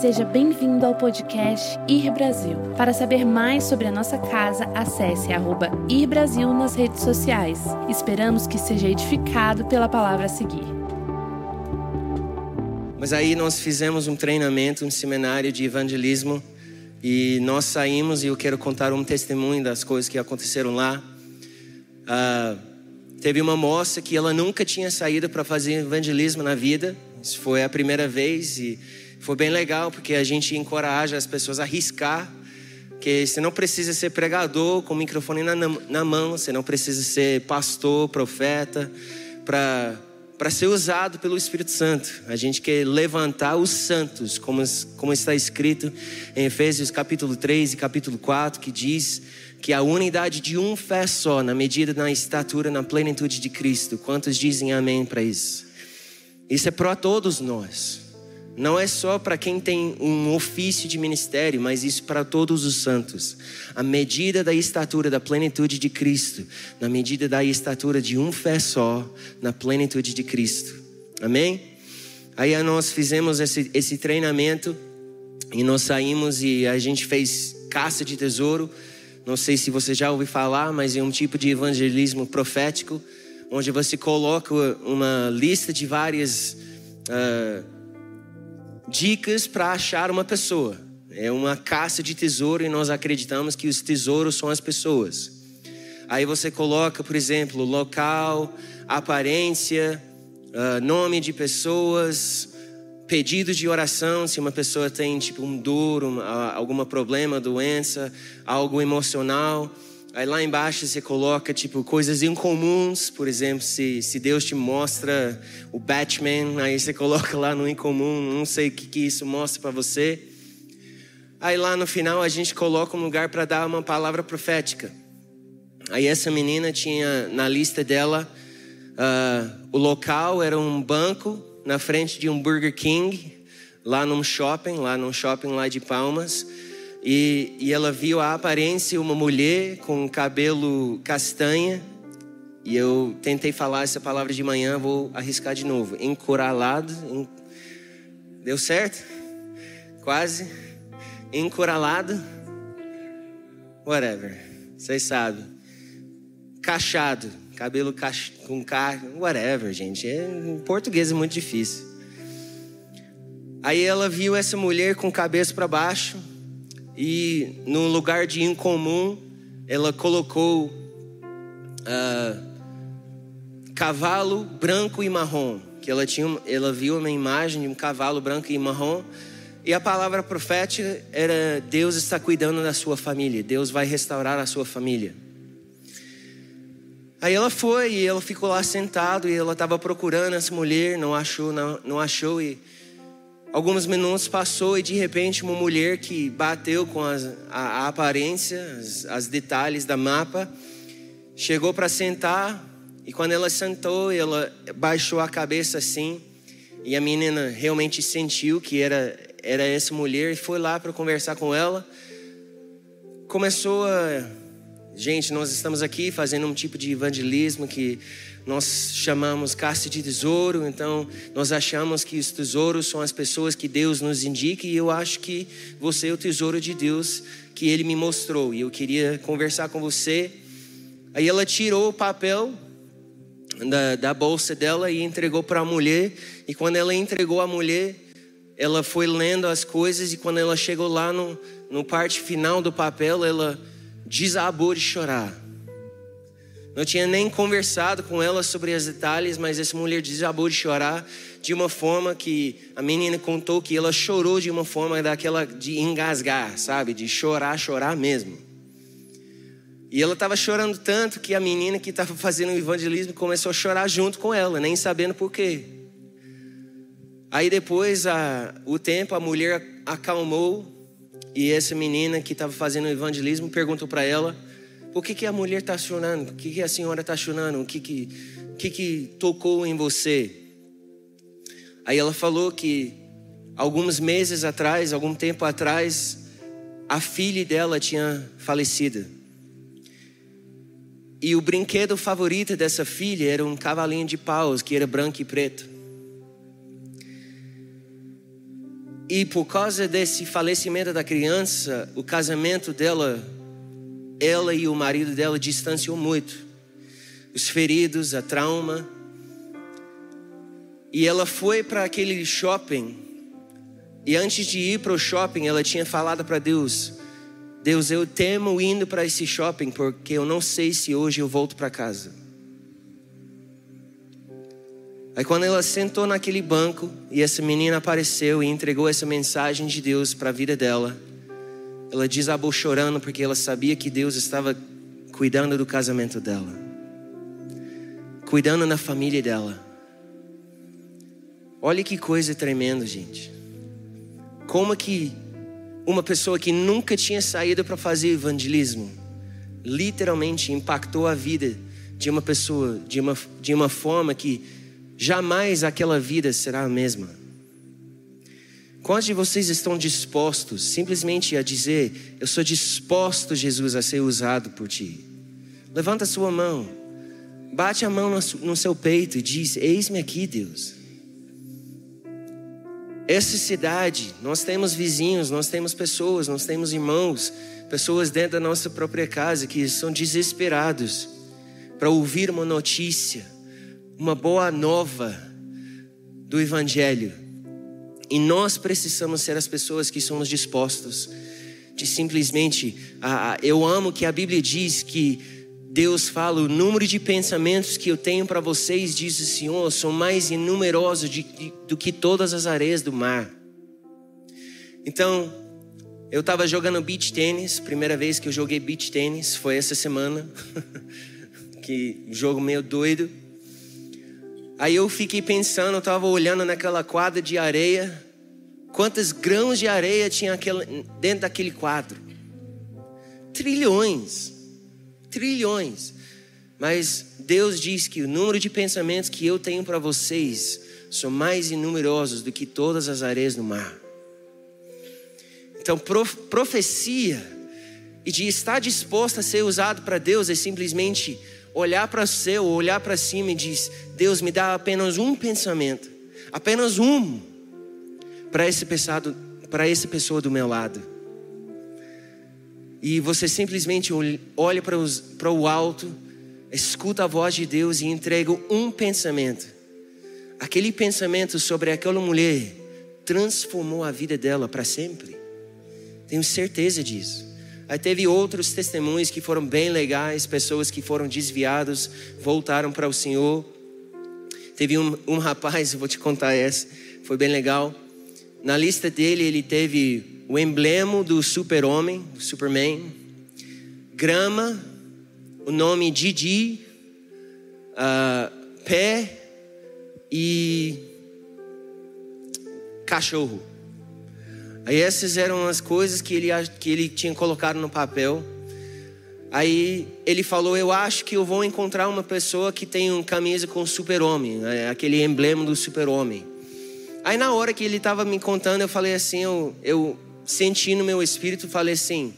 Seja bem-vindo ao podcast Ir Brasil. Para saber mais sobre a nossa casa, acesse arroba Ir Brasil nas redes sociais. Esperamos que seja edificado pela palavra a seguir. Mas aí nós fizemos um treinamento, um seminário de evangelismo e nós saímos e eu quero contar um testemunho das coisas que aconteceram lá. Uh, teve uma moça que ela nunca tinha saído para fazer evangelismo na vida. Isso foi a primeira vez e foi bem legal porque a gente encoraja as pessoas a arriscar. Que você não precisa ser pregador com o microfone na, na mão, você não precisa ser pastor, profeta, para para ser usado pelo Espírito Santo. A gente quer levantar os santos, como, como está escrito em Efésios capítulo 3 e capítulo 4, que diz que a unidade de um fé só, na medida da estatura, na plenitude de Cristo. Quantos dizem amém para isso? Isso é para todos nós. Não é só para quem tem um ofício de ministério, mas isso para todos os santos. A medida da estatura da plenitude de Cristo, na medida da estatura de um fé só, na plenitude de Cristo. Amém? Aí nós fizemos esse, esse treinamento e nós saímos e a gente fez caça de tesouro. Não sei se você já ouviu falar, mas é um tipo de evangelismo profético, onde você coloca uma lista de várias. Uh, dicas para achar uma pessoa. É uma caça de tesouro e nós acreditamos que os tesouros são as pessoas. Aí você coloca, por exemplo, local, aparência, uh, nome de pessoas, pedido de oração, se uma pessoa tem tipo um dor, uma, algum problema, doença, algo emocional. Aí lá embaixo você coloca tipo coisas incomuns, por exemplo, se, se Deus te mostra o Batman, aí você coloca lá no incomum, não sei o que, que isso mostra para você. Aí lá no final a gente coloca um lugar para dar uma palavra profética. Aí essa menina tinha na lista dela uh, o local era um banco na frente de um Burger King lá num shopping, lá num shopping lá de Palmas. E, e ela viu a aparência uma mulher com cabelo castanha. E eu tentei falar essa palavra de manhã, vou arriscar de novo. Encuralado. En... Deu certo? Quase. Encuralado. Whatever. Vocês sabem. Cachado. Cabelo cach... com carne. Whatever, gente. É... Em português é muito difícil. Aí ela viu essa mulher com cabeça para baixo e no lugar de incomum, ela colocou uh, cavalo branco e marrom. Que ela, tinha, ela viu uma imagem de um cavalo branco e marrom. E a palavra profética era: Deus está cuidando da sua família, Deus vai restaurar a sua família. Aí ela foi e ela ficou lá sentado e ela estava procurando essa mulher, não achou, não, não achou e Alguns minutos passou e de repente uma mulher que bateu com as, a, a, aparência, as, as detalhes da mapa, chegou para sentar e quando ela sentou, ela baixou a cabeça assim e a menina realmente sentiu que era era essa mulher e foi lá para conversar com ela. Começou a gente, nós estamos aqui fazendo um tipo de evangelismo que nós chamamos caça de tesouro, então nós achamos que os tesouros são as pessoas que Deus nos indica e eu acho que você é o tesouro de Deus que Ele me mostrou e eu queria conversar com você. Aí ela tirou o papel da, da bolsa dela e entregou para a mulher e quando ela entregou a mulher, ela foi lendo as coisas e quando ela chegou lá no, no parte final do papel, ela desabou de chorar. Não tinha nem conversado com ela sobre os detalhes, mas essa mulher desabou de chorar de uma forma que a menina contou que ela chorou de uma forma daquela de engasgar, sabe? De chorar, chorar mesmo. E ela estava chorando tanto que a menina que estava fazendo o evangelismo começou a chorar junto com ela, nem sabendo por quê. Aí depois, a, o tempo, a mulher acalmou e essa menina que estava fazendo o evangelismo perguntou para ela o que, que a mulher está chorando? O que, que a senhora está chorando? O que, que, que, que tocou em você? Aí ela falou que alguns meses atrás, algum tempo atrás, a filha dela tinha falecido. E o brinquedo favorito dessa filha era um cavalinho de paus que era branco e preto. E por causa desse falecimento da criança, o casamento dela, ela e o marido dela distanciou muito. Os feridos, a trauma. E ela foi para aquele shopping. E antes de ir para o shopping, ela tinha falado para Deus: Deus, eu temo indo para esse shopping porque eu não sei se hoje eu volto para casa. Aí quando ela sentou naquele banco e essa menina apareceu e entregou essa mensagem de Deus para a vida dela, ela desabou chorando porque ela sabia que Deus estava cuidando do casamento dela, cuidando da família dela. Olha que coisa tremenda, gente. Como que uma pessoa que nunca tinha saído para fazer evangelismo, literalmente impactou a vida de uma pessoa de uma, de uma forma que jamais aquela vida será a mesma. Quantos de vocês estão dispostos simplesmente a dizer: Eu sou disposto, Jesus, a ser usado por ti? Levanta a sua mão, bate a mão no seu peito e diz: Eis-me aqui, Deus. Essa cidade, nós temos vizinhos, nós temos pessoas, nós temos irmãos, pessoas dentro da nossa própria casa que são desesperados para ouvir uma notícia uma boa nova do Evangelho. E nós precisamos ser as pessoas que somos dispostos de simplesmente. eu amo que a Bíblia diz que Deus fala: o número de pensamentos que eu tenho para vocês, diz o Senhor, são mais de, do que todas as areias do mar. Então, eu estava jogando beach tênis, primeira vez que eu joguei beach tênis foi essa semana. que jogo meio doido. Aí eu fiquei pensando, eu estava olhando naquela quadra de areia, quantos grãos de areia tinha dentro daquele quadro? Trilhões, trilhões. Mas Deus diz que o número de pensamentos que eu tenho para vocês são mais inumerosos do que todas as areias no mar. Então, profecia e de estar disposto a ser usado para Deus é simplesmente olhar para o céu, olhar para cima e diz: Deus, me dá apenas um pensamento, apenas um, para esse pesado, para essa pessoa do meu lado. E você simplesmente olha para, para o alto, escuta a voz de Deus e entrega um pensamento. Aquele pensamento sobre aquela mulher transformou a vida dela para sempre. Tenho certeza disso. Aí teve outros testemunhos que foram bem legais, pessoas que foram desviados, voltaram para o Senhor. Teve um, um rapaz, vou te contar essa, foi bem legal. Na lista dele, ele teve o emblema do super-homem, Superman, grama, o nome Didi, uh, pé e cachorro. Aí essas eram as coisas que ele, que ele tinha colocado no papel. Aí ele falou: Eu acho que eu vou encontrar uma pessoa que tem uma camisa com super-homem, né? aquele emblema do super-homem. Aí na hora que ele estava me contando, eu falei assim: eu, eu senti no meu espírito, falei assim: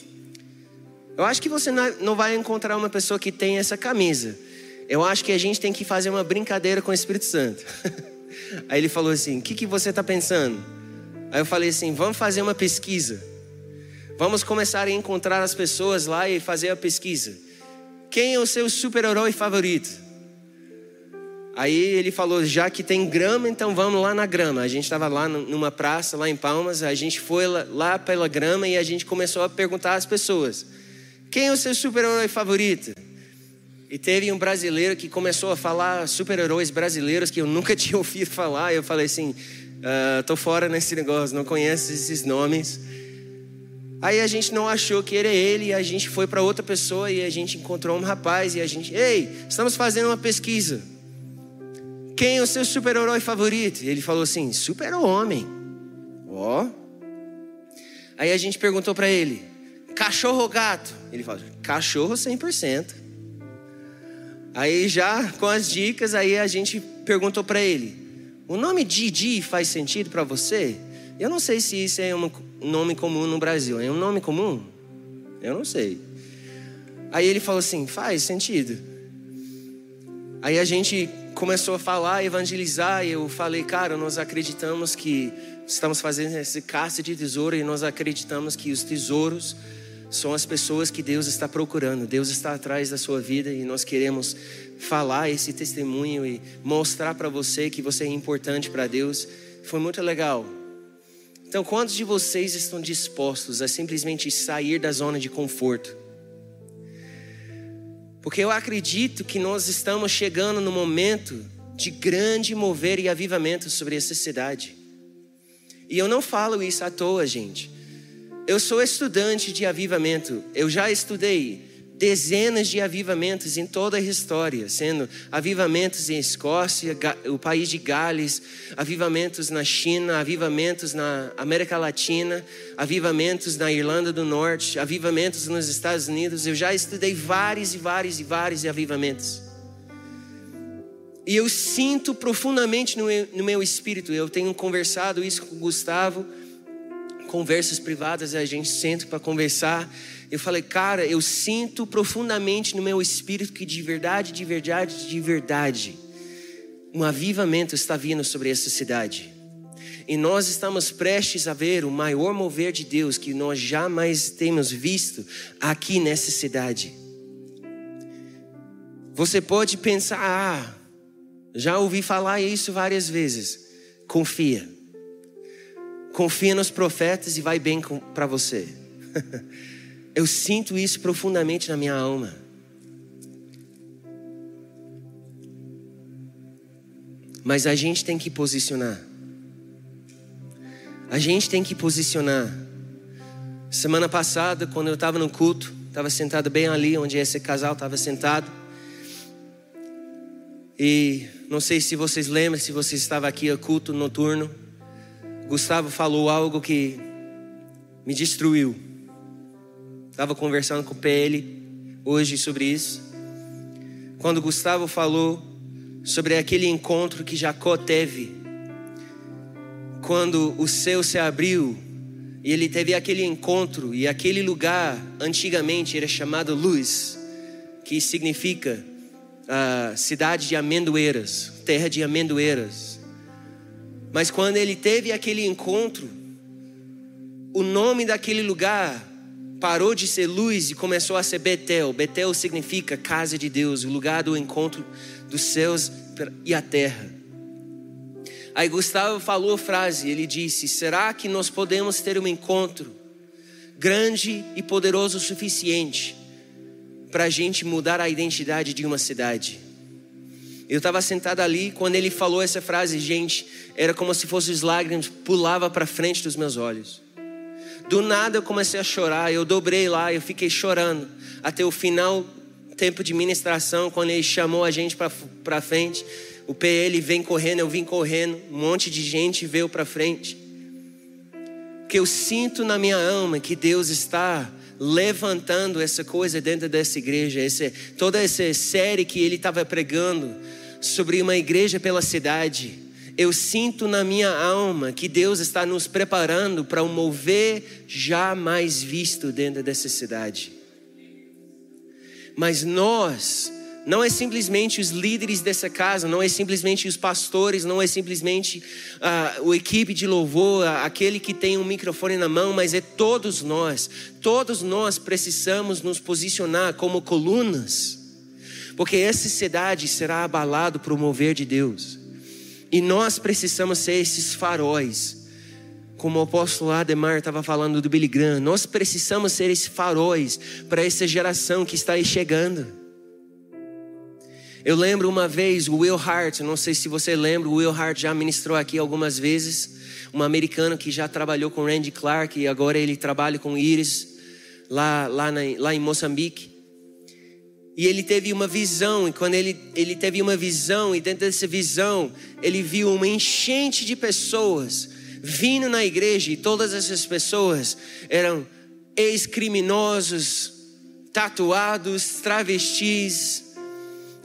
Eu acho que você não vai encontrar uma pessoa que tem essa camisa. Eu acho que a gente tem que fazer uma brincadeira com o Espírito Santo. Aí ele falou assim: O que, que você está pensando? Aí eu falei assim: vamos fazer uma pesquisa. Vamos começar a encontrar as pessoas lá e fazer a pesquisa. Quem é o seu super-herói favorito? Aí ele falou: já que tem grama, então vamos lá na grama. A gente estava lá numa praça, lá em Palmas. A gente foi lá pela grama e a gente começou a perguntar às pessoas: quem é o seu super-herói favorito? E teve um brasileiro que começou a falar super-heróis brasileiros que eu nunca tinha ouvido falar. Eu falei assim: uh, tô fora nesse negócio, não conheço esses nomes. Aí a gente não achou que era ele, e a gente foi para outra pessoa e a gente encontrou um rapaz e a gente, ei, estamos fazendo uma pesquisa. Quem é o seu super-herói favorito? E ele falou assim: super-homem. Ó. Oh. Aí a gente perguntou para ele: cachorro ou gato? Ele falou: cachorro 100%. Aí já com as dicas, aí a gente perguntou para ele: o nome Didi faz sentido para você? Eu não sei se isso é um nome comum no Brasil. É um nome comum? Eu não sei. Aí ele falou assim: faz sentido. Aí a gente começou a falar, evangelizar, e eu falei, cara, nós acreditamos que estamos fazendo esse caça de tesouro e nós acreditamos que os tesouros são as pessoas que Deus está procurando. Deus está atrás da sua vida e nós queremos falar esse testemunho e mostrar para você que você é importante para Deus. Foi muito legal. Então, quantos de vocês estão dispostos a simplesmente sair da zona de conforto? Porque eu acredito que nós estamos chegando no momento de grande mover e avivamento sobre essa cidade. E eu não falo isso à toa, gente. Eu sou estudante de avivamento. Eu já estudei dezenas de avivamentos em toda a história, sendo avivamentos em Escócia, o país de Gales, avivamentos na China, avivamentos na América Latina, avivamentos na Irlanda do Norte, avivamentos nos Estados Unidos. Eu já estudei vários e vários e vários avivamentos. E eu sinto profundamente no meu, espírito, eu tenho conversado isso com o Gustavo, conversas privadas, a gente senta para conversar. Eu falei, cara, eu sinto profundamente no meu espírito que de verdade, de verdade, de verdade, um avivamento está vindo sobre essa cidade. E nós estamos prestes a ver o maior mover de Deus que nós jamais temos visto aqui nessa cidade. Você pode pensar, ah, já ouvi falar isso várias vezes. Confia. Confia nos profetas e vai bem para você. Eu sinto isso profundamente na minha alma. Mas a gente tem que posicionar. A gente tem que posicionar. Semana passada, quando eu estava no culto, estava sentado bem ali onde esse casal estava sentado. E não sei se vocês lembram, se você estava aqui a culto noturno. Gustavo falou algo que me destruiu. Estava conversando com o PL hoje sobre isso. Quando Gustavo falou sobre aquele encontro que Jacó teve, quando o céu se abriu e ele teve aquele encontro, e aquele lugar antigamente era chamado Luz, que significa uh, cidade de amendoeiras, terra de amendoeiras. Mas quando ele teve aquele encontro, o nome daquele lugar parou de ser luz e começou a ser Betel. Betel significa casa de Deus, o lugar do encontro dos céus e a terra. Aí Gustavo falou a frase, ele disse: Será que nós podemos ter um encontro grande e poderoso o suficiente para a gente mudar a identidade de uma cidade. Eu estava sentado ali quando ele falou essa frase, gente, era como se fossem os lágrimas pulava para frente dos meus olhos. Do nada eu comecei a chorar, eu dobrei lá, eu fiquei chorando até o final tempo de ministração, quando ele chamou a gente para frente. O PL vem correndo, eu vim correndo, um monte de gente veio para frente. Que eu sinto na minha alma que Deus está levantando essa coisa dentro dessa igreja, esse, toda essa série que ele estava pregando sobre uma igreja pela cidade. Eu sinto na minha alma que Deus está nos preparando para um mover jamais visto dentro dessa cidade. Mas nós não é simplesmente os líderes dessa casa, não é simplesmente os pastores, não é simplesmente uh, a equipe de louvor, uh, aquele que tem um microfone na mão, mas é todos nós. Todos nós precisamos nos posicionar como colunas, porque essa cidade será abalada o mover de Deus. E nós precisamos ser esses faróis como o apóstolo Ademar estava falando do Billy Graham, nós precisamos ser esses faróis para essa geração que está aí chegando. Eu lembro uma vez o Will Hart, não sei se você lembra, o Will Hart já ministrou aqui algumas vezes, um americano que já trabalhou com Randy Clark e agora ele trabalha com Iris lá, lá, na, lá em Moçambique. E ele teve uma visão, e quando ele, ele teve uma visão, e dentro dessa visão, ele viu uma enchente de pessoas vindo na igreja, e todas essas pessoas eram ex-criminosos, tatuados, travestis,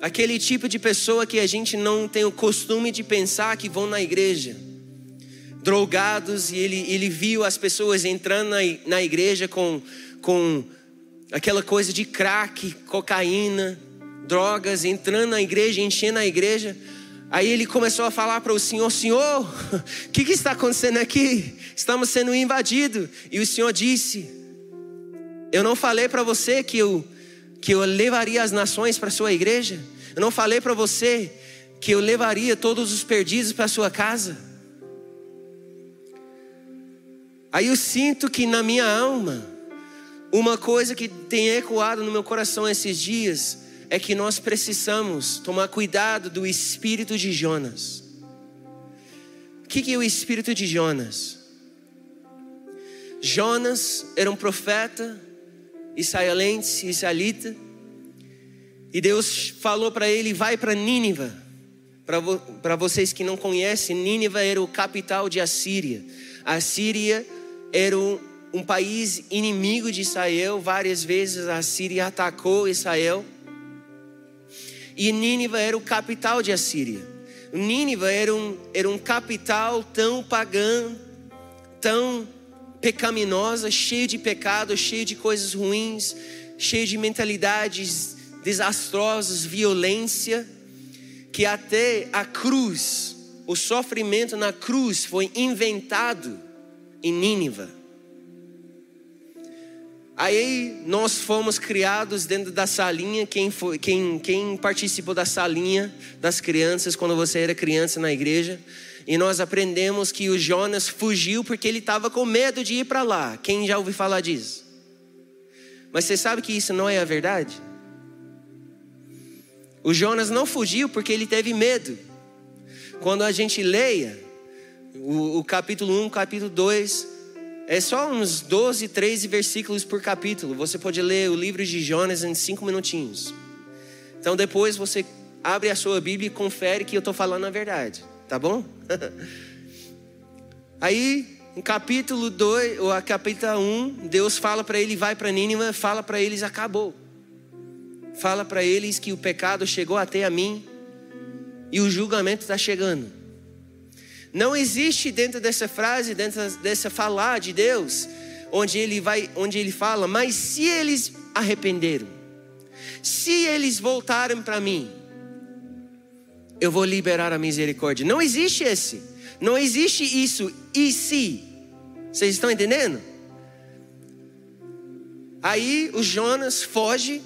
Aquele tipo de pessoa que a gente não tem o costume de pensar que vão na igreja. Drogados, e ele, ele viu as pessoas entrando na, na igreja com, com aquela coisa de crack, cocaína, drogas, entrando na igreja, enchendo a igreja. Aí ele começou a falar para o Senhor: Senhor, o que, que está acontecendo aqui? Estamos sendo invadidos. E o Senhor disse: Eu não falei para você que eu, que eu levaria as nações para a sua igreja? Eu não falei para você que eu levaria todos os perdidos para a sua casa? Aí eu sinto que na minha alma, uma coisa que tem ecoado no meu coração esses dias, é que nós precisamos tomar cuidado do espírito de Jonas. O que é o espírito de Jonas? Jonas era um profeta israelense, israelita, e Deus falou para ele: vai para Nínive. Para vocês que não conhecem, Nínive era o capital de Assíria. A era um, um país inimigo de Israel. Várias vezes a Síria atacou Israel. E Nínive era o capital de Assíria. Nínive era um, era um capital tão pagão, tão pecaminosa, cheio de pecados, cheio de coisas ruins, cheio de mentalidades desastrosas, violência, que até a cruz, o sofrimento na cruz foi inventado em Nínive. Aí nós fomos criados dentro da salinha. Quem, foi, quem, quem participou da salinha das crianças quando você era criança na igreja? E nós aprendemos que o Jonas fugiu porque ele estava com medo de ir para lá. Quem já ouviu falar disso? Mas você sabe que isso não é a verdade? O Jonas não fugiu porque ele teve medo. Quando a gente leia o, o capítulo 1, capítulo 2, é só uns 12, 13 versículos por capítulo. Você pode ler o livro de Jonas em cinco minutinhos. Então depois você abre a sua Bíblia e confere que eu estou falando a verdade. Tá bom? Aí, em capítulo 2, ou a capítulo 1, Deus fala para ele, vai para Nínive, fala para eles, acabou. Fala para eles que o pecado chegou até a mim e o julgamento está chegando. Não existe dentro dessa frase, dentro dessa falar de Deus, onde ele vai, onde ele fala, mas se eles arrependeram, se eles voltarem para mim, eu vou liberar a misericórdia. Não existe esse. Não existe isso e se. Vocês estão entendendo? Aí o Jonas foge,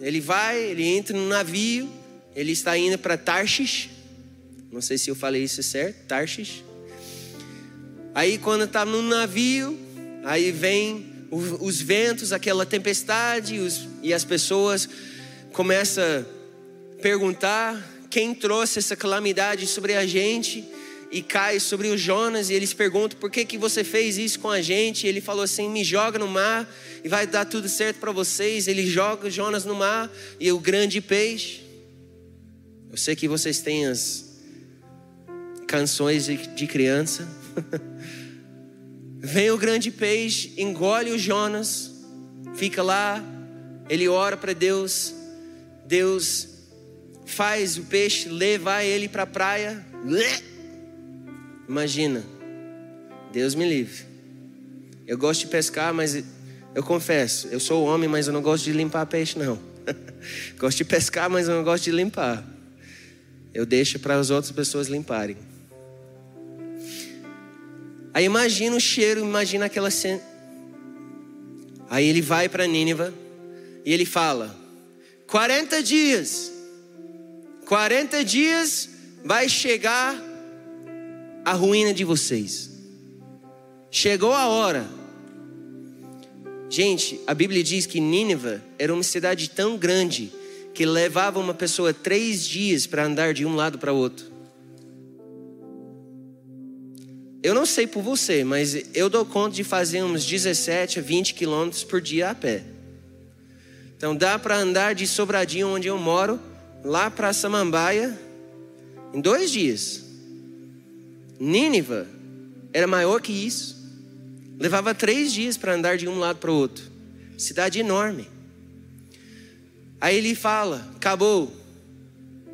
ele vai, ele entra no navio, ele está indo para Tarshish. Não sei se eu falei isso certo, Tarshish. Aí quando está no navio, aí vem os ventos, aquela tempestade, os, e as pessoas começam a perguntar quem trouxe essa calamidade sobre a gente e cai sobre o Jonas e eles perguntam por que que você fez isso com a gente? E ele falou assim: "Me joga no mar e vai dar tudo certo para vocês". Ele joga o Jonas no mar e o grande peixe. Eu sei que vocês têm as canções de, criança. Vem o grande peixe, engole o Jonas, fica lá, ele ora para Deus, Deus faz o peixe levar ele para a praia. Imagina, Deus me livre. Eu gosto de pescar, mas eu confesso, eu sou homem, mas eu não gosto de limpar peixe, não. gosto de pescar, mas eu não gosto de limpar. Eu deixo para as outras pessoas limparem. Aí imagina o cheiro, imagina aquela cena. Aí ele vai para Nínive e ele fala: 40 dias, 40 dias vai chegar a ruína de vocês. Chegou a hora. Gente, a Bíblia diz que Nínive era uma cidade tão grande que levava uma pessoa três dias para andar de um lado para o outro. Eu não sei por você, mas eu dou conta de fazer uns 17 a 20 quilômetros por dia a pé. Então dá para andar de Sobradinho, onde eu moro, lá para Samambaia, em dois dias. Nínive era maior que isso. Levava três dias para andar de um lado para o outro. Cidade enorme. Aí ele fala: acabou,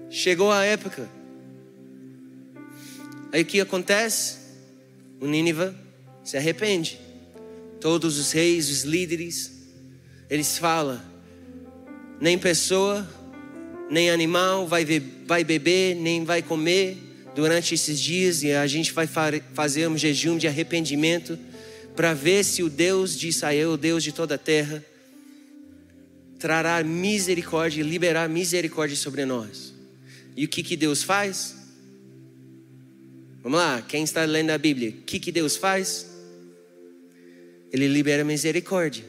chegou a época. Aí o que acontece? O Nínive se arrepende. Todos os reis, os líderes, eles falam: nem pessoa, nem animal vai, vai beber, nem vai comer durante esses dias e a gente vai fazer um jejum de arrependimento para ver se o Deus de Israel, o Deus de toda a terra, trará misericórdia e liberar misericórdia sobre nós. E o que, que Deus faz? Vamos lá, quem está lendo a Bíblia, o que, que Deus faz? Ele libera misericórdia.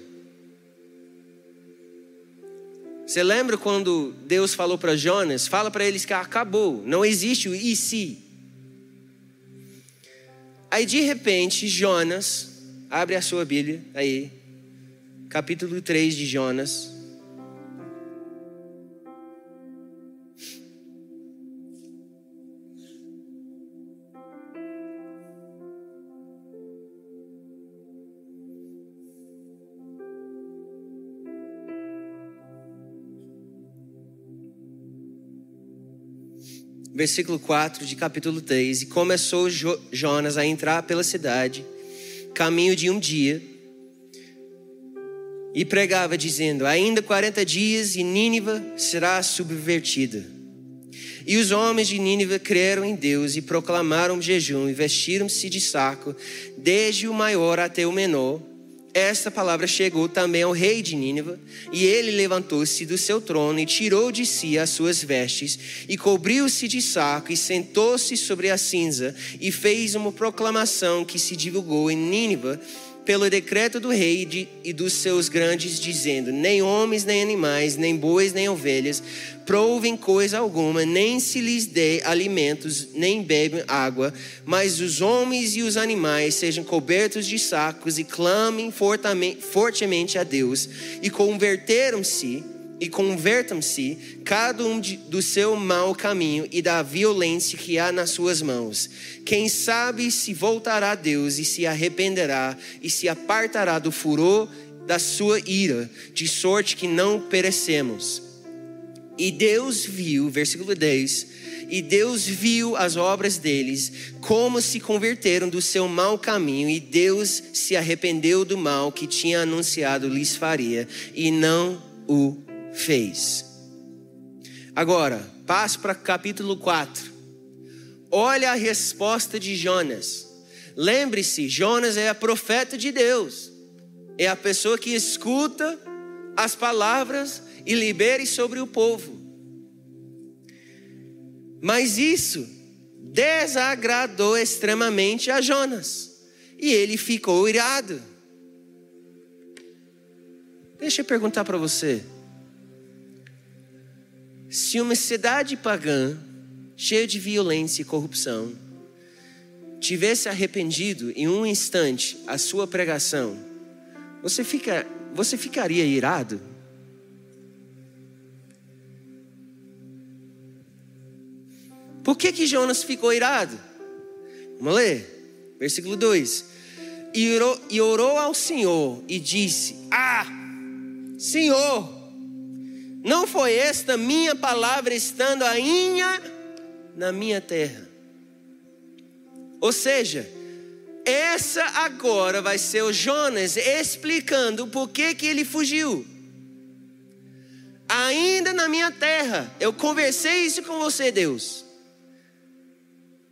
Você lembra quando Deus falou para Jonas? Fala para eles que acabou, não existe o e se. Aí de repente, Jonas, abre a sua Bíblia aí, capítulo 3 de Jonas. Versículo 4 de capítulo 3. E começou Jonas a entrar pela cidade, caminho de um dia, e pregava, dizendo: Ainda 40 dias e Nínive será subvertida. E os homens de Nínive creram em Deus e proclamaram jejum e vestiram-se de saco, desde o maior até o menor esta palavra chegou também ao rei de Nínive, e ele levantou-se do seu trono e tirou de si as suas vestes, e cobriu-se de saco, e sentou-se sobre a cinza, e fez uma proclamação que se divulgou em Nínive pelo decreto do rei e dos seus grandes, dizendo: Nem homens, nem animais, nem bois, nem ovelhas provem coisa alguma, nem se lhes dê alimentos, nem bebem água, mas os homens e os animais sejam cobertos de sacos e clamem fortemente a Deus, e converteram-se e convertam-se cada um de, do seu mau caminho e da violência que há nas suas mãos. Quem sabe se voltará a Deus e se arrependerá e se apartará do furor da sua ira, de sorte que não perecemos. E Deus viu, versículo 10, e Deus viu as obras deles, como se converteram do seu mau caminho, e Deus se arrependeu do mal que tinha anunciado lhes faria, e não o fez. Agora, passo para capítulo 4. Olha a resposta de Jonas. Lembre-se, Jonas é a profeta de Deus. É a pessoa que escuta as palavras e libere sobre o povo. Mas isso desagradou extremamente a Jonas. E ele ficou irado. Deixa eu perguntar para você. Se uma cidade pagã, cheia de violência e corrupção, tivesse arrependido em um instante a sua pregação, você, fica, você ficaria irado? Por que, que Jonas ficou irado? Vamos ler, versículo 2: e orou, e orou ao Senhor e disse: Ah, Senhor, não foi esta minha palavra estando ainda na minha terra. Ou seja, essa agora vai ser o Jonas explicando por que, que ele fugiu. Ainda na minha terra, eu conversei isso com você, Deus.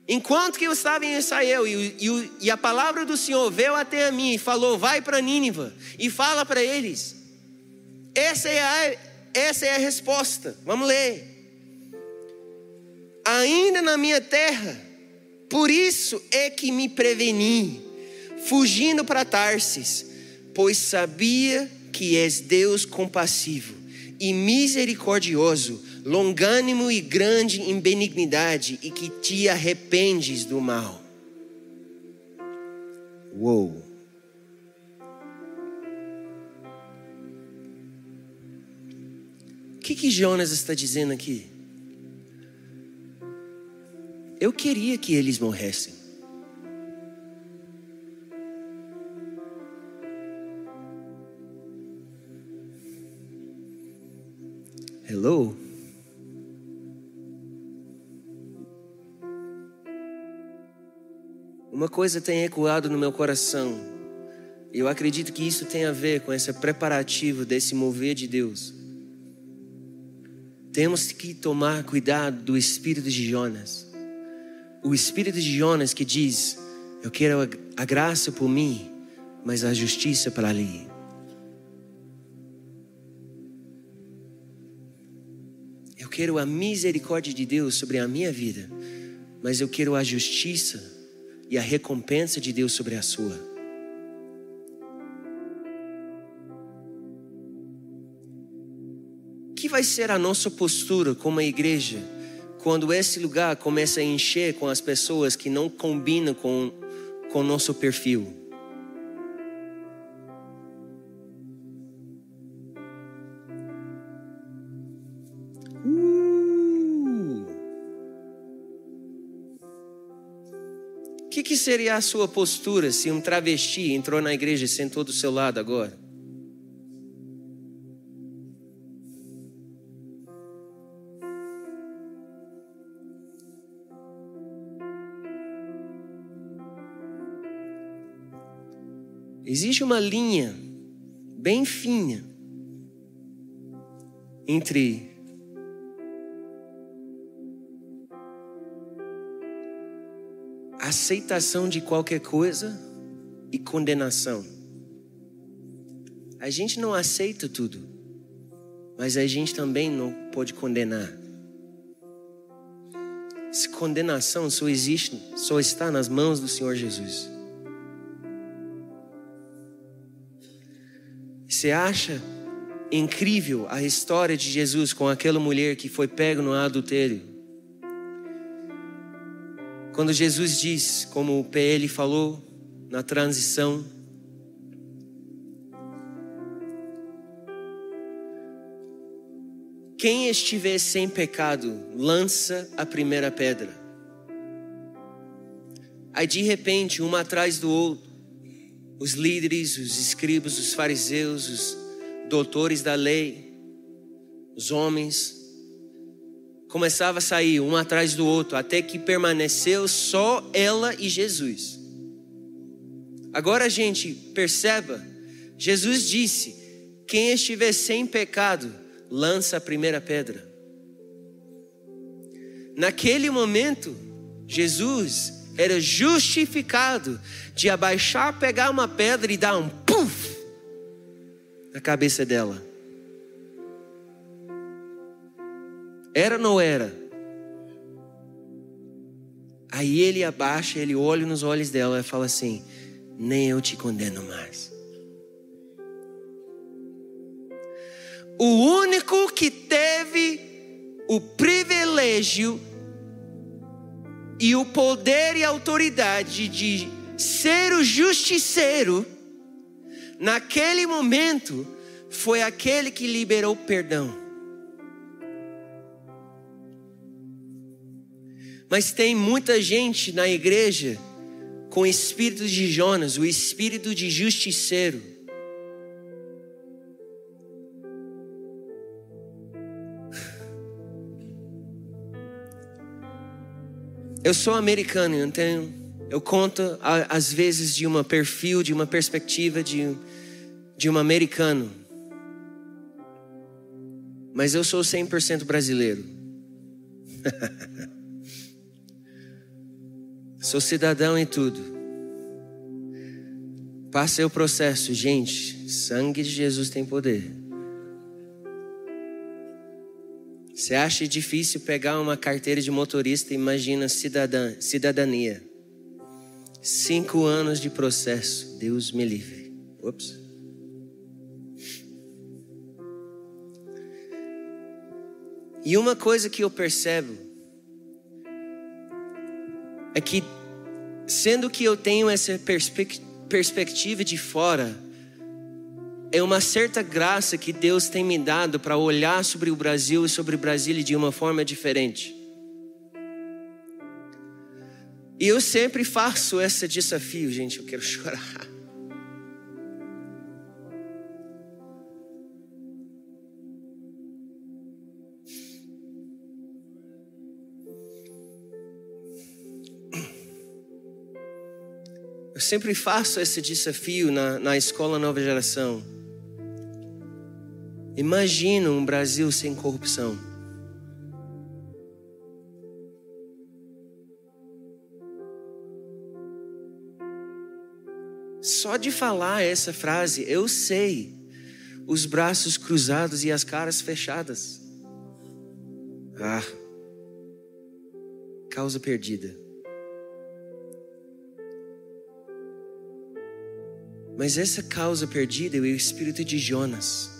Enquanto que eu estava em Israel e, e, e a palavra do Senhor veio até a mim e falou: vai para Nínive e fala para eles. Essa é a essa é a resposta. Vamos ler. Ainda na minha terra, por isso é que me preveni, fugindo para Tarsis, pois sabia que és Deus compassivo e misericordioso, longânimo e grande em benignidade, e que te arrependes do mal. Uou! Que, que Jonas está dizendo aqui? Eu queria que eles morressem. Hello? Uma coisa tem ecoado no meu coração. Eu acredito que isso tem a ver com esse preparativo desse mover de Deus. Temos que tomar cuidado do espírito de Jonas. O espírito de Jonas que diz: Eu quero a graça por mim, mas a justiça para ali. Eu quero a misericórdia de Deus sobre a minha vida, mas eu quero a justiça e a recompensa de Deus sobre a sua. Vai ser a nossa postura como igreja quando esse lugar começa a encher com as pessoas que não combinam com o nosso perfil? Uh! O que, que seria a sua postura se um travesti entrou na igreja e sentou do seu lado agora? Existe uma linha bem fina entre aceitação de qualquer coisa e condenação. A gente não aceita tudo, mas a gente também não pode condenar. Essa condenação só existe, só está nas mãos do Senhor Jesus. Você acha incrível a história de Jesus com aquela mulher que foi pega no adultério? Quando Jesus diz, como o PL falou na transição, quem estiver sem pecado, lança a primeira pedra. Aí de repente, uma atrás do outro, os líderes, os escribas, os fariseus, os doutores da lei, os homens, começava a sair um atrás do outro, até que permaneceu só ela e Jesus. Agora a gente perceba, Jesus disse: quem estiver sem pecado, lança a primeira pedra. Naquele momento, Jesus era justificado de abaixar, pegar uma pedra e dar um puf na cabeça dela. Era ou não era? Aí ele abaixa, ele olha nos olhos dela e fala assim: Nem eu te condeno mais. O único que teve o privilégio e o poder e autoridade de ser o justiceiro, naquele momento, foi aquele que liberou perdão. Mas tem muita gente na igreja com o espírito de Jonas, o espírito de justiceiro. Eu sou americano, eu tenho eu conto às vezes de um perfil, de uma perspectiva de, de um americano. Mas eu sou 100% brasileiro. sou cidadão em tudo. Passei o processo, gente. Sangue de Jesus tem poder. Você acha difícil pegar uma carteira de motorista? Imagina cidadã, cidadania. Cinco anos de processo, Deus me livre. Ups. E uma coisa que eu percebo é que, sendo que eu tenho essa perspectiva de fora, é uma certa graça que Deus tem me dado para olhar sobre o Brasil e sobre Brasília de uma forma diferente. E eu sempre faço esse desafio, gente, eu quero chorar. Eu sempre faço esse desafio na, na escola Nova Geração. Imagina um Brasil sem corrupção. Só de falar essa frase, eu sei os braços cruzados e as caras fechadas. Ah, causa perdida. Mas essa causa perdida é o espírito de Jonas.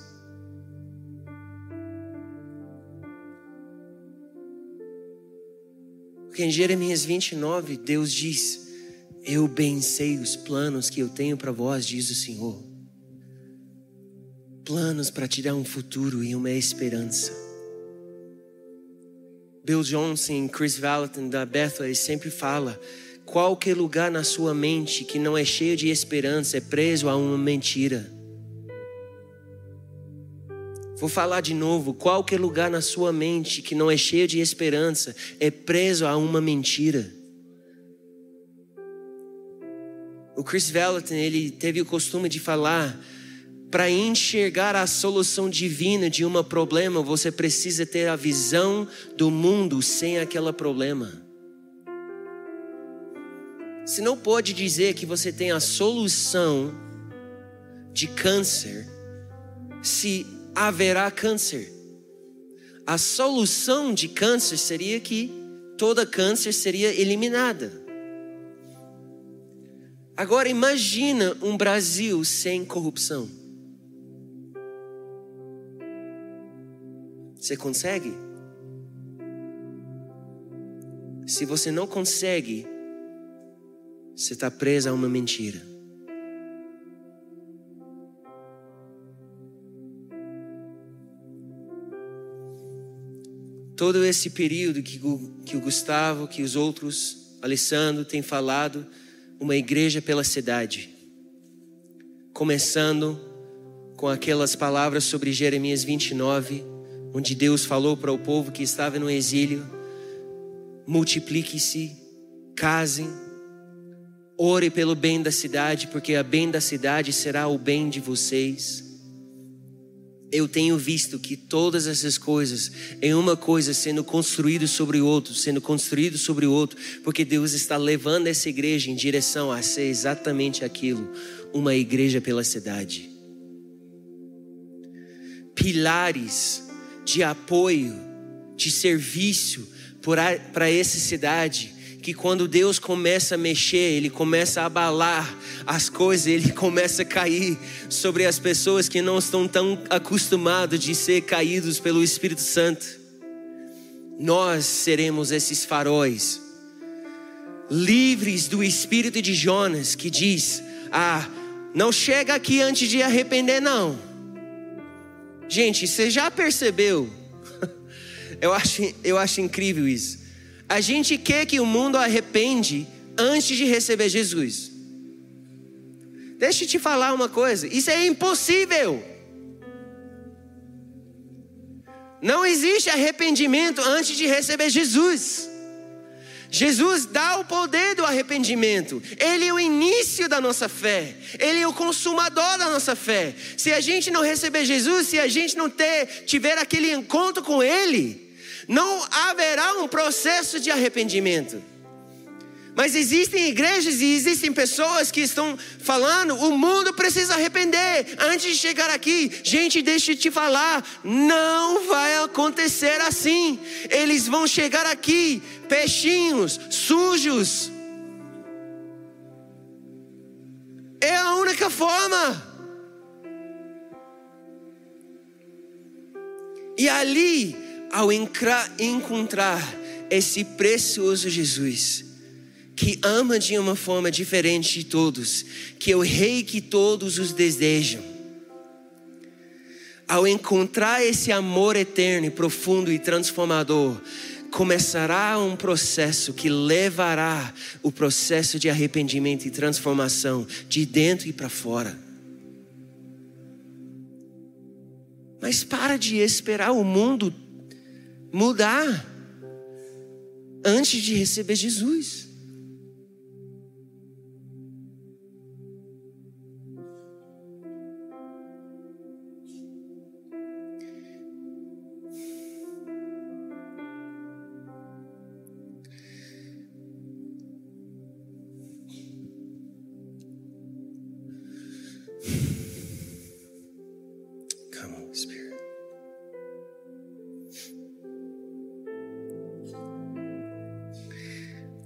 Porque em Jeremias 29, Deus diz: Eu bem sei os planos que eu tenho para vós, diz o Senhor. Planos para te dar um futuro e uma esperança. Bill Johnson, Chris Valentin da Bethel, sempre fala Qualquer lugar na sua mente que não é cheio de esperança é preso a uma mentira. Vou falar de novo. Qualquer lugar na sua mente que não é cheio de esperança é preso a uma mentira. O Chris Valentin, ele teve o costume de falar: para enxergar a solução divina de um problema, você precisa ter a visão do mundo sem aquele problema. Você não pode dizer que você tem a solução de câncer se haverá câncer. A solução de câncer seria que toda câncer seria eliminada. Agora imagina um Brasil sem corrupção. Você consegue? Se você não consegue, você está presa a uma mentira. Todo esse período que, que o Gustavo, que os outros, Alessandro, têm falado, uma igreja pela cidade. Começando com aquelas palavras sobre Jeremias 29, onde Deus falou para o povo que estava no exílio: multiplique-se, casem, Ore pelo bem da cidade, porque a bem da cidade será o bem de vocês. Eu tenho visto que todas essas coisas é uma coisa sendo construído sobre o outro, sendo construído sobre o outro, porque Deus está levando essa igreja em direção a ser exatamente aquilo, uma igreja pela cidade. Pilares de apoio, de serviço para essa cidade que quando Deus começa a mexer, Ele começa a abalar as coisas, Ele começa a cair sobre as pessoas que não estão tão acostumados de ser caídos pelo Espírito Santo. Nós seremos esses faróis, livres do espírito de Jonas, que diz: Ah, não chega aqui antes de arrepender, não. Gente, você já percebeu? Eu acho, eu acho incrível isso a gente quer que o mundo arrepende antes de receber Jesus. Deixa eu te falar uma coisa: isso é impossível. Não existe arrependimento antes de receber Jesus. Jesus dá o poder do arrependimento. Ele é o início da nossa fé. Ele é o consumador da nossa fé. Se a gente não receber Jesus, se a gente não ter tiver aquele encontro com ele, não haverá um processo de arrependimento. Mas existem igrejas e existem pessoas que estão falando: o mundo precisa arrepender antes de chegar aqui. Gente, deixa eu te falar: não vai acontecer assim. Eles vão chegar aqui, peixinhos, sujos. É a única forma. E ali ao encontrar esse precioso Jesus, que ama de uma forma diferente de todos, que é o Rei que todos os desejam, ao encontrar esse amor eterno, profundo e transformador, começará um processo que levará o processo de arrependimento e transformação de dentro e para fora. Mas para de esperar o mundo mudar antes de receber Jesus.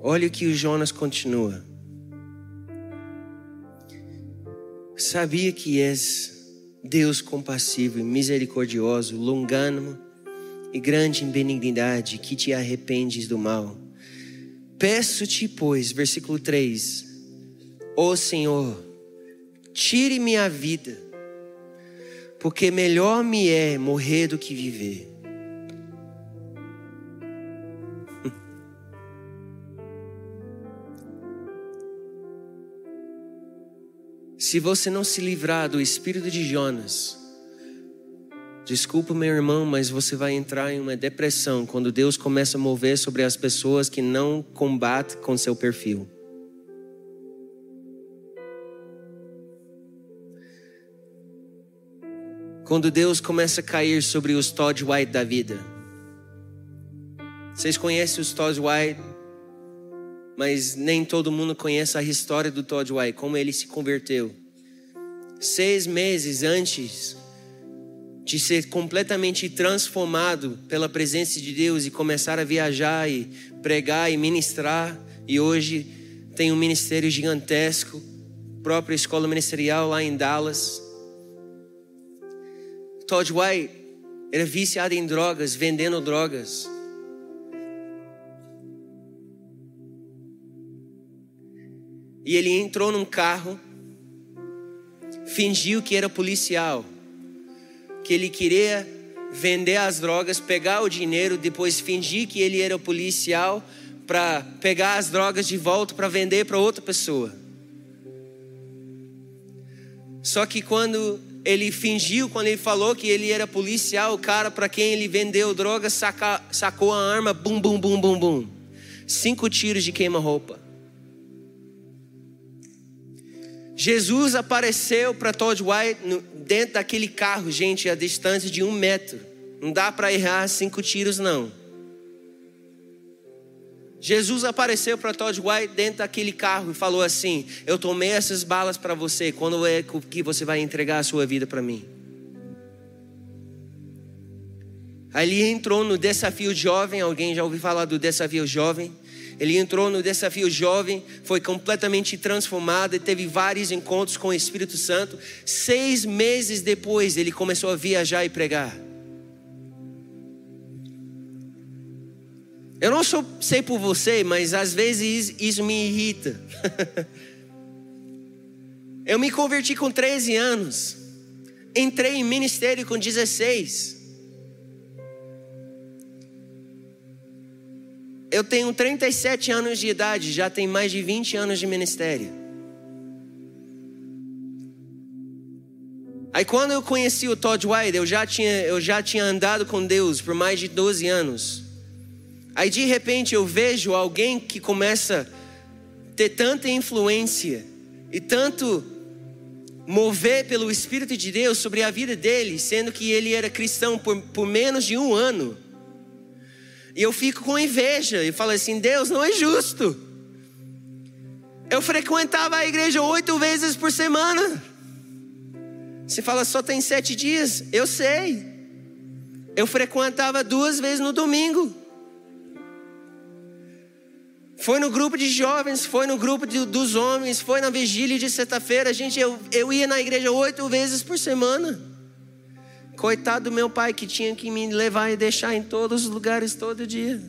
Olha o que o Jonas continua. Sabia que és Deus compassivo e misericordioso, longânimo e grande em benignidade, que te arrependes do mal. Peço-te, pois, versículo 3, ó Senhor, tire-me a vida, porque melhor me é morrer do que viver. Se você não se livrar do espírito de Jonas, desculpa meu irmão, mas você vai entrar em uma depressão quando Deus começa a mover sobre as pessoas que não combatem com seu perfil. Quando Deus começa a cair sobre os Todd White da vida. Vocês conhecem os Todd White? Mas nem todo mundo conhece a história do Todd White, como ele se converteu. Seis meses antes de ser completamente transformado pela presença de Deus e começar a viajar e pregar e ministrar, e hoje tem um ministério gigantesco, própria escola ministerial lá em Dallas. Todd White era viciado em drogas, vendendo drogas. E ele entrou num carro, fingiu que era policial, que ele queria vender as drogas, pegar o dinheiro, depois fingir que ele era policial para pegar as drogas de volta para vender para outra pessoa. Só que quando ele fingiu, quando ele falou que ele era policial, o cara para quem ele vendeu drogas saca, sacou a arma, bum, bum, bum, bum, bum. Cinco tiros de queima-roupa. Jesus apareceu para Todd White dentro daquele carro, gente, a distância de um metro. Não dá para errar cinco tiros, não. Jesus apareceu para Todd White dentro daquele carro e falou assim: Eu tomei essas balas para você. Quando é que você vai entregar a sua vida para mim? Ele entrou no desafio jovem. Alguém já ouviu falar do desafio jovem? Ele entrou no desafio jovem, foi completamente transformado e teve vários encontros com o Espírito Santo. Seis meses depois, ele começou a viajar e pregar. Eu não sou, sei por você, mas às vezes isso me irrita. Eu me converti com 13 anos, entrei em ministério com 16. Eu tenho 37 anos de idade, já tem mais de 20 anos de ministério. Aí quando eu conheci o Todd White, eu já tinha, eu já tinha andado com Deus por mais de 12 anos. Aí de repente eu vejo alguém que começa a ter tanta influência e tanto mover pelo Espírito de Deus sobre a vida dele, sendo que ele era cristão por, por menos de um ano. E eu fico com inveja e falo assim: Deus, não é justo. Eu frequentava a igreja oito vezes por semana. Você fala, só tem sete dias? Eu sei. Eu frequentava duas vezes no domingo. Foi no grupo de jovens, foi no grupo de, dos homens, foi na vigília de sexta-feira. Gente, eu, eu ia na igreja oito vezes por semana. Coitado do meu pai que tinha que me levar e deixar em todos os lugares todo dia.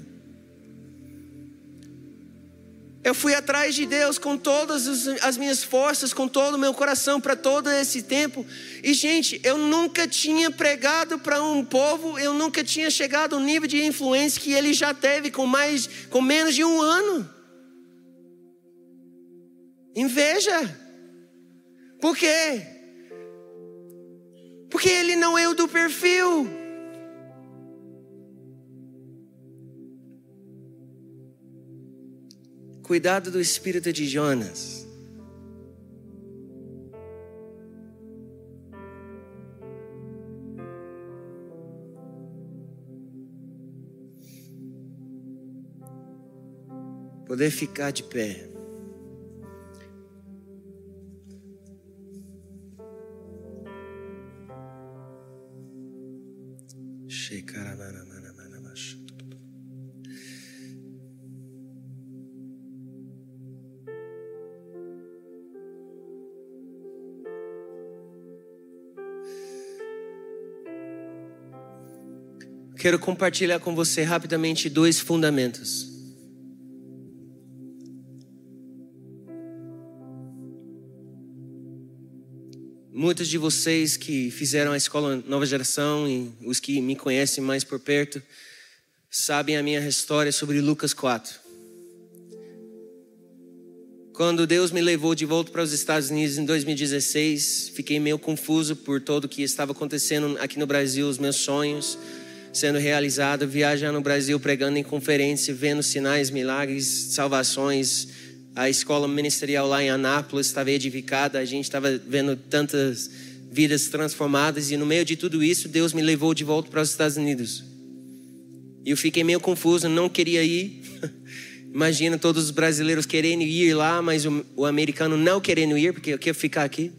Eu fui atrás de Deus com todas as minhas forças, com todo o meu coração para todo esse tempo. E, gente, eu nunca tinha pregado para um povo, eu nunca tinha chegado ao nível de influência que ele já teve com mais, com menos de um ano. Inveja. Por quê? Porque ele não é o do perfil. Cuidado do espírito de Jonas. Poder ficar de pé. Quero compartilhar com você rapidamente dois fundamentos. Muitos de vocês que fizeram a escola Nova Geração e os que me conhecem mais por perto sabem a minha história sobre Lucas 4. Quando Deus me levou de volta para os Estados Unidos em 2016, fiquei meio confuso por tudo que estava acontecendo aqui no Brasil, os meus sonhos sendo realizados, viajar no Brasil, pregando em conferência, vendo sinais, milagres, salvações. A escola ministerial lá em Anápolis estava edificada, a gente estava vendo tantas vidas transformadas e no meio de tudo isso, Deus me levou de volta para os Estados Unidos. E eu fiquei meio confuso, não queria ir. Imagina todos os brasileiros querendo ir lá, mas o, o americano não querendo ir, porque eu quero ficar aqui.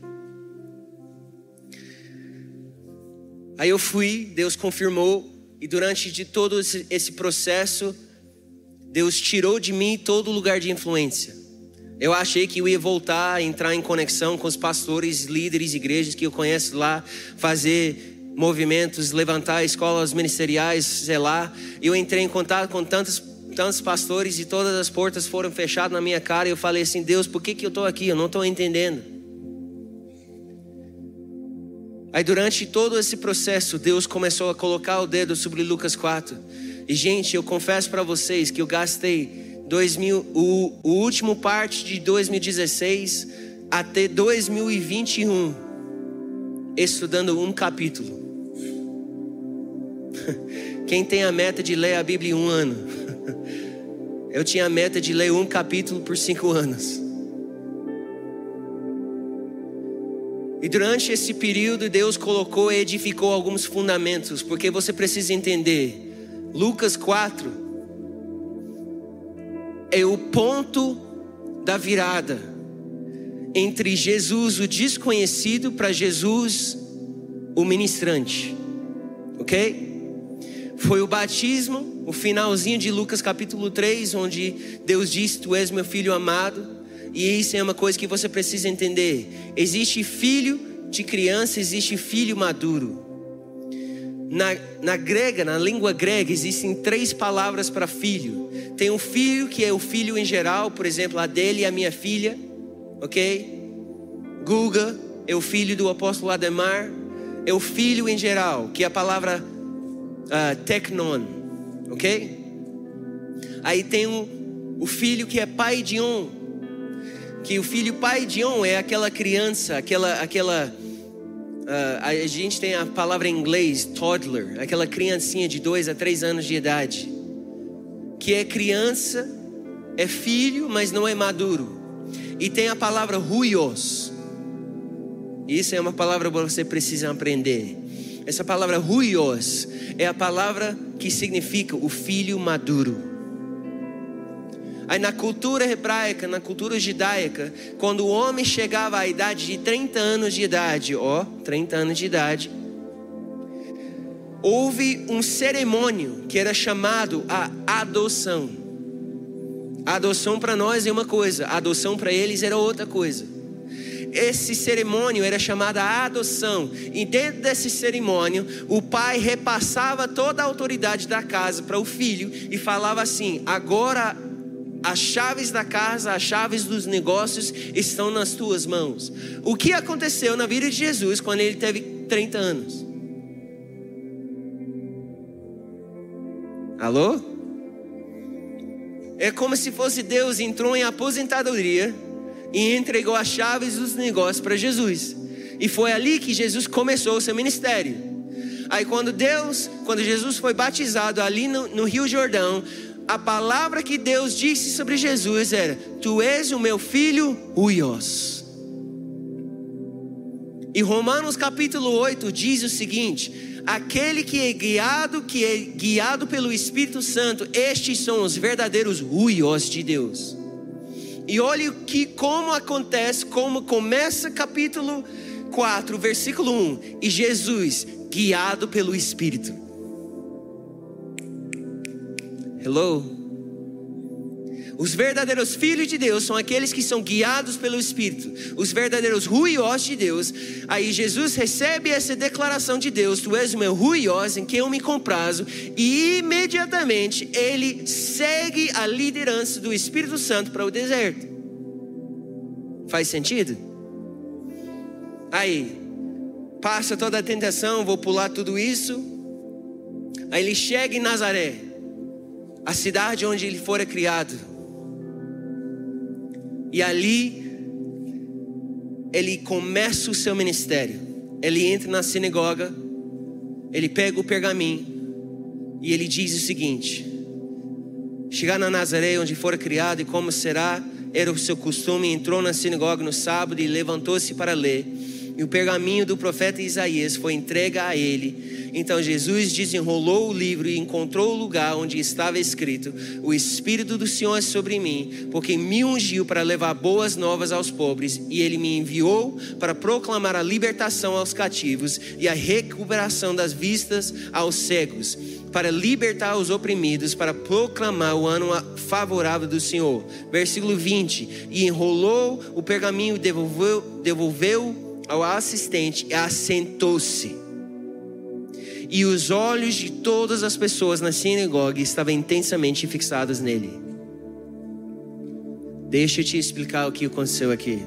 Aí eu fui, Deus confirmou, e durante de todo esse, processo, Deus tirou de mim todo lugar de influência. Eu achei que eu ia voltar a entrar em conexão com os pastores, líderes, igrejas que eu conheço lá, fazer movimentos, levantar escolas ministeriais, sei lá. Eu entrei em contato com tantos tantos pastores e todas as portas foram fechadas na minha cara. E eu falei assim: Deus, por que, que eu estou aqui? Eu não estou entendendo. Aí, durante todo esse processo, Deus começou a colocar o dedo sobre Lucas 4. E, gente, eu confesso para vocês que eu gastei 2000, o, o último parte de 2016 até 2021 estudando um capítulo. Quem tem a meta de ler a Bíblia em um ano? Eu tinha a meta de ler um capítulo por cinco anos. E durante esse período, Deus colocou e edificou alguns fundamentos, porque você precisa entender: Lucas 4 é o ponto da virada entre Jesus, o desconhecido, para Jesus, o ministrante, ok? foi o batismo, o finalzinho de Lucas capítulo 3, onde Deus diz: Tu és meu filho amado. E isso é uma coisa que você precisa entender. Existe filho de criança, existe filho maduro. Na, na grega, na língua grega, existem três palavras para filho. Tem um filho que é o filho em geral, por exemplo, a dele e a minha filha, ok? Guga é o filho do apóstolo Ademar, é o filho em geral, que é a palavra uh, Tecnon, ok? Aí tem o, o filho que é pai de um, que o filho pai de um é aquela criança, aquela, aquela, uh, a gente tem a palavra em inglês, toddler, aquela criancinha de dois a três anos de idade, que é criança, é filho, mas não é maduro. E tem a palavra ruios. Isso é uma palavra que você precisa aprender. Essa palavra ruios é a palavra que significa o filho maduro. Aí na cultura hebraica, na cultura judaica, quando o homem chegava à idade de 30 anos de idade, ó, 30 anos de idade, houve um cerimônio que era chamado a adoção. A adoção para nós é uma coisa, a adoção para eles era outra coisa esse cerimônio era chamada adoção. E dentro desse cerimônio, o pai repassava toda a autoridade da casa para o filho e falava assim: agora as chaves da casa, as chaves dos negócios estão nas tuas mãos. O que aconteceu na vida de Jesus quando ele teve 30 anos? Alô? É como se fosse Deus entrou em aposentadoria e entregou as chaves dos negócios para Jesus. E foi ali que Jesus começou o seu ministério. Aí quando Deus, quando Jesus foi batizado ali no, no Rio Jordão, a palavra que Deus disse sobre Jesus era: Tu és o meu filho, Uios. E Romanos capítulo 8 diz o seguinte: aquele que é guiado, que é guiado pelo Espírito Santo, estes são os verdadeiros Uios de Deus. E olhe o que como acontece, como começa capítulo 4, versículo 1. E Jesus, guiado pelo Espírito. Hello. Os verdadeiros filhos de Deus são aqueles que são guiados pelo Espírito. Os verdadeiros ruiós de Deus. Aí Jesus recebe essa declaração de Deus: Tu és o meu ruiós em quem eu me comprazo. E imediatamente ele segue a liderança do Espírito Santo para o deserto. Faz sentido? Aí, passa toda a tentação, vou pular tudo isso. Aí ele chega em Nazaré, a cidade onde ele fora criado. E ali ele começa o seu ministério. Ele entra na sinagoga, ele pega o pergaminho e ele diz o seguinte: Chegar na Nazaré, onde fora criado, e como será, era o seu costume, entrou na sinagoga no sábado e levantou-se para ler. E o pergaminho do profeta Isaías foi entregue a ele. Então Jesus desenrolou o livro e encontrou o lugar onde estava escrito: O Espírito do Senhor é sobre mim, porque me ungiu para levar boas novas aos pobres, e ele me enviou para proclamar a libertação aos cativos e a recuperação das vistas aos cegos, para libertar os oprimidos, para proclamar o ano favorável do Senhor. Versículo 20: E enrolou o pergaminho, devolveu, devolveu ao assistente e assentou-se e os olhos de todas as pessoas na sinagoga estavam intensamente fixados nele. Deixa eu te explicar o que aconteceu aqui.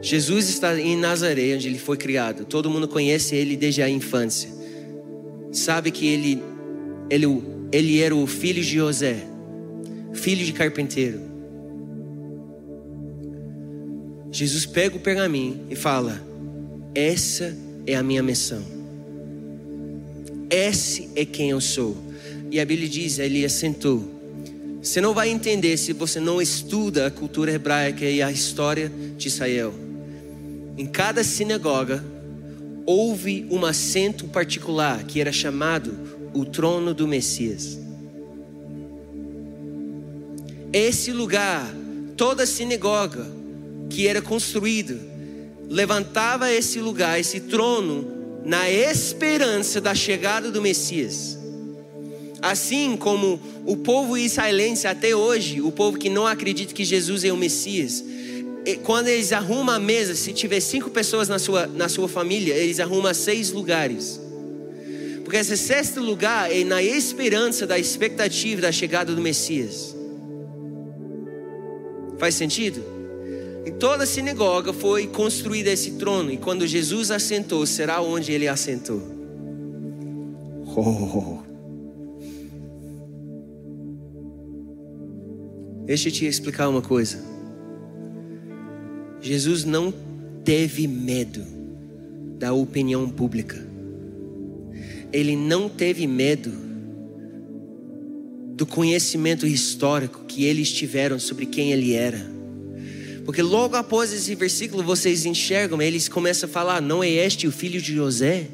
Jesus está em Nazaré, onde ele foi criado. Todo mundo conhece ele desde a infância. Sabe que ele, ele, ele era o filho de José, filho de carpinteiro. Jesus pega o pergaminho e fala: Essa é a minha missão. Esse é quem eu sou. E a Bíblia diz: Ele assentou. Você não vai entender se você não estuda a cultura hebraica e a história de Israel. Em cada sinagoga houve um assento particular que era chamado o trono do Messias. Esse lugar, toda sinagoga que era construído, levantava esse lugar, esse trono, na esperança da chegada do Messias. Assim como o povo israelense até hoje, o povo que não acredita que Jesus é o Messias, quando eles arrumam a mesa, se tiver cinco pessoas na sua, na sua família, eles arrumam seis lugares. Porque esse sexto lugar é na esperança da expectativa da chegada do Messias. Faz sentido? Em toda a sinagoga foi construído esse trono, e quando Jesus assentou, será onde ele assentou. Oh. Deixa eu te explicar uma coisa. Jesus não teve medo da opinião pública. Ele não teve medo do conhecimento histórico que eles tiveram sobre quem ele era. Porque logo após esse versículo vocês enxergam, eles começam a falar: não é este o filho de José?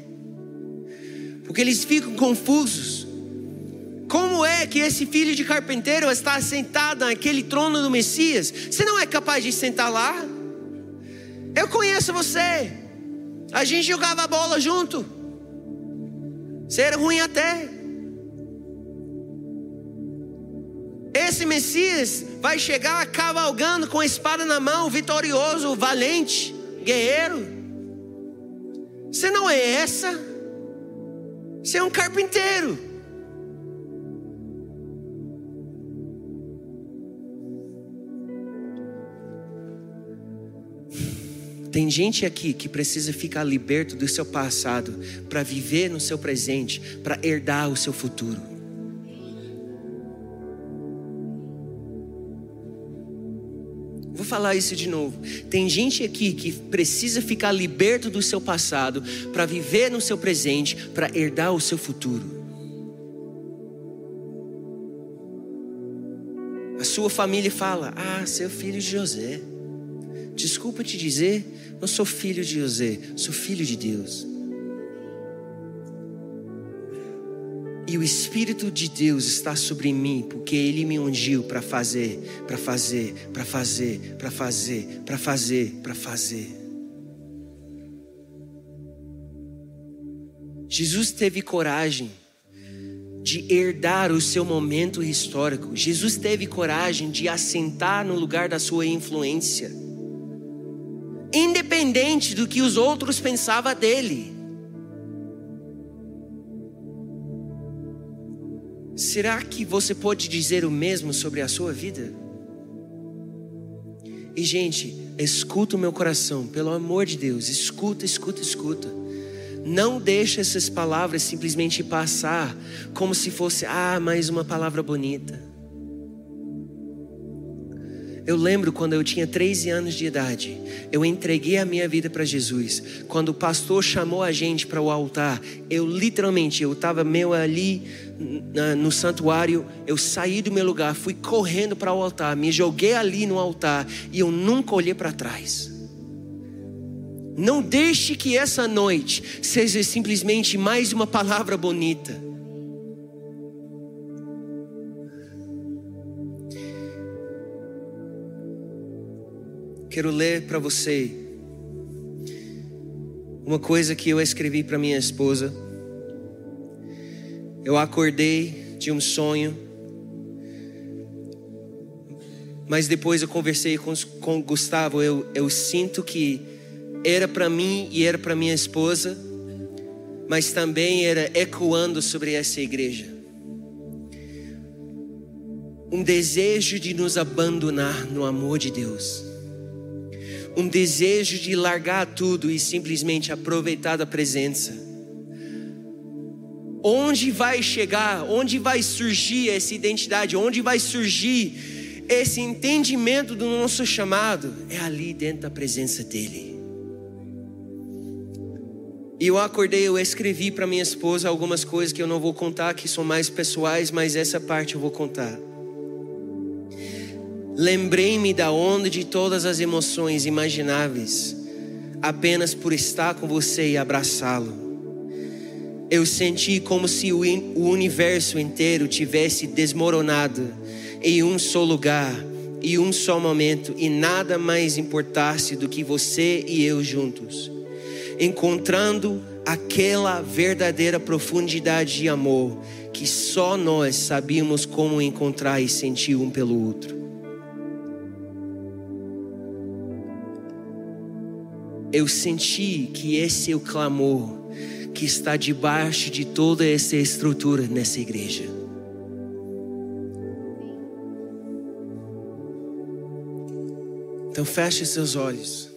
Porque eles ficam confusos. Como é que esse filho de carpinteiro está sentado naquele trono do Messias? Você não é capaz de sentar lá? Eu conheço você. A gente jogava bola junto. Você era ruim até. Esse Messias vai chegar cavalgando com a espada na mão, vitorioso, valente, guerreiro. Você não é essa. Você é um carpinteiro. Tem gente aqui que precisa ficar liberto do seu passado para viver no seu presente, para herdar o seu futuro. Falar isso de novo. Tem gente aqui que precisa ficar liberto do seu passado para viver no seu presente, para herdar o seu futuro. A sua família fala: Ah, seu filho de José. Desculpa te dizer, não sou filho de José, sou filho de Deus. E o Espírito de Deus está sobre mim, porque Ele me ungiu para fazer, para fazer, para fazer, para fazer, para fazer, para fazer. Jesus teve coragem de herdar o seu momento histórico. Jesus teve coragem de assentar no lugar da sua influência, independente do que os outros pensavam dele. Será que você pode dizer o mesmo sobre a sua vida? E, gente, escuta o meu coração, pelo amor de Deus, escuta, escuta, escuta. Não deixe essas palavras simplesmente passar como se fosse, ah, mais uma palavra bonita. Eu lembro quando eu tinha 13 anos de idade, eu entreguei a minha vida para Jesus. Quando o pastor chamou a gente para o altar, eu literalmente, eu estava meio ali no santuário, eu saí do meu lugar, fui correndo para o altar, me joguei ali no altar e eu nunca olhei para trás. Não deixe que essa noite seja simplesmente mais uma palavra bonita Quero ler para você uma coisa que eu escrevi para minha esposa. Eu acordei de um sonho, mas depois eu conversei com, com o Gustavo. Eu, eu sinto que era para mim e era para minha esposa, mas também era ecoando sobre essa igreja. Um desejo de nos abandonar no amor de Deus um desejo de largar tudo e simplesmente aproveitar da presença. Onde vai chegar, onde vai surgir essa identidade, onde vai surgir esse entendimento do nosso chamado? É ali dentro da presença dEle. E eu acordei, eu escrevi para minha esposa algumas coisas que eu não vou contar, que são mais pessoais, mas essa parte eu vou contar. Lembrei-me da onda de todas as emoções imagináveis, apenas por estar com você e abraçá-lo. Eu senti como se o universo inteiro tivesse desmoronado em um só lugar e um só momento, e nada mais importasse do que você e eu juntos, encontrando aquela verdadeira profundidade de amor que só nós sabíamos como encontrar e sentir um pelo outro. Eu senti que esse é o clamor que está debaixo de toda essa estrutura nessa igreja. Então feche seus olhos.